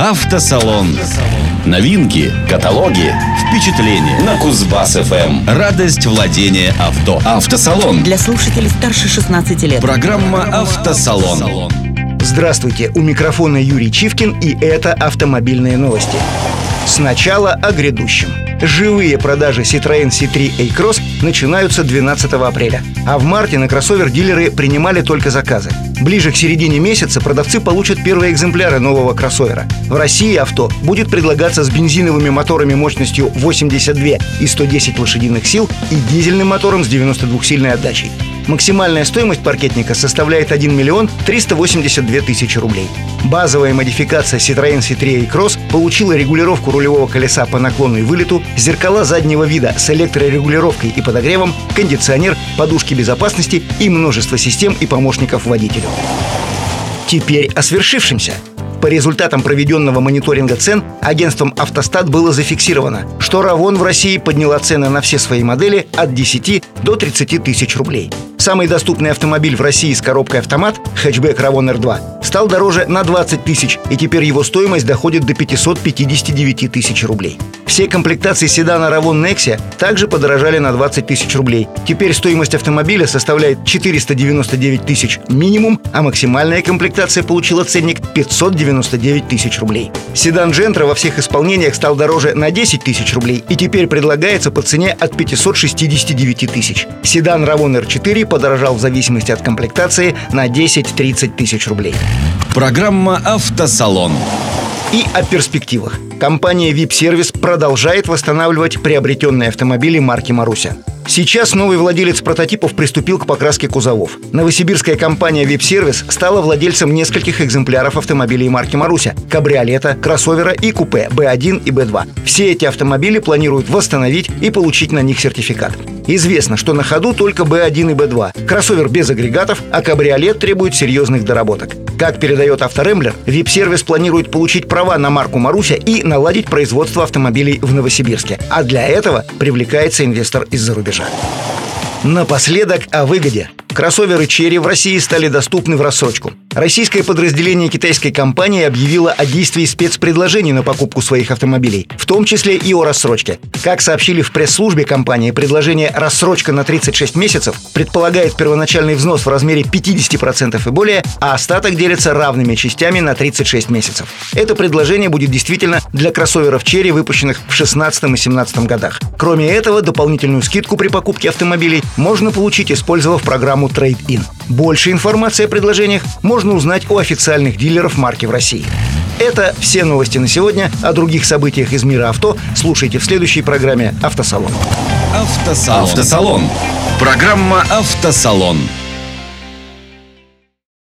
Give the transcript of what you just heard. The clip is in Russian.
Автосалон. Новинки, каталоги, впечатления на Кузбасс ФМ. Радость владения авто. Автосалон. Для слушателей старше 16 лет. Программа Автосалон. Здравствуйте, у микрофона Юрий Чивкин и это автомобильные новости. Сначала о грядущем. Живые продажи Citroёn C3 A-Cross начинаются 12 апреля. А в марте на кроссовер дилеры принимали только заказы. Ближе к середине месяца продавцы получат первые экземпляры нового кроссовера. В России авто будет предлагаться с бензиновыми моторами мощностью 82 и 110 лошадиных сил и дизельным мотором с 92-сильной отдачей. Максимальная стоимость паркетника составляет 1 миллион 382 тысячи рублей. Базовая модификация Citroёn C3 A-Cross получила регулировку рулевого колеса по наклону и вылету, зеркала заднего вида с электрорегулировкой и подогревом, кондиционер, подушки безопасности и множество систем и помощников водителю. Теперь о свершившемся – по результатам проведенного мониторинга цен агентством «Автостат» было зафиксировано, что «Равон» в России подняла цены на все свои модели от 10 до 30 тысяч рублей. Самый доступный автомобиль в России с коробкой автомат – хэтчбэк «Равон R2» стал дороже на 20 тысяч, и теперь его стоимость доходит до 559 тысяч рублей. Все комплектации седана Равон Nexia также подорожали на 20 тысяч рублей. Теперь стоимость автомобиля составляет 499 тысяч минимум, а максимальная комплектация получила ценник 599 тысяч рублей. Седан Джентра во всех исполнениях стал дороже на 10 тысяч рублей и теперь предлагается по цене от 569 тысяч. Седан Равон R4 подорожал в зависимости от комплектации на 10-30 тысяч рублей. Программа «Автосалон». И о перспективах. Компания VIP Service продолжает восстанавливать приобретенные автомобили марки «Маруся». Сейчас новый владелец прототипов приступил к покраске кузовов. Новосибирская компания VIP Service стала владельцем нескольких экземпляров автомобилей марки «Маруся» – кабриолета, кроссовера и купе B1 и B2. Все эти автомобили планируют восстановить и получить на них сертификат. Известно, что на ходу только B1 и B2. Кроссовер без агрегатов, а кабриолет требует серьезных доработок. Как передает Авторемблер, VIP-сервис планирует получить права на марку «Маруся» и наладить производство автомобилей в Новосибирске. А для этого привлекается инвестор из-за рубежа. Напоследок о выгоде. Кроссоверы Черри в России стали доступны в рассрочку. Российское подразделение китайской компании объявило о действии спецпредложений на покупку своих автомобилей, в том числе и о рассрочке. Как сообщили в пресс-службе компании, предложение «рассрочка на 36 месяцев» предполагает первоначальный взнос в размере 50% и более, а остаток делится равными частями на 36 месяцев. Это предложение будет действительно для кроссоверов Черри, выпущенных в 2016 и 2017 годах. Кроме этого, дополнительную скидку при покупке автомобилей можно получить, использовав программу Trade-in. Больше информации о предложениях можно узнать у официальных дилеров марки в России. Это все новости на сегодня. О других событиях из мира авто слушайте в следующей программе «Автосалон». Автосалон. Автосалон. Программа «Автосалон».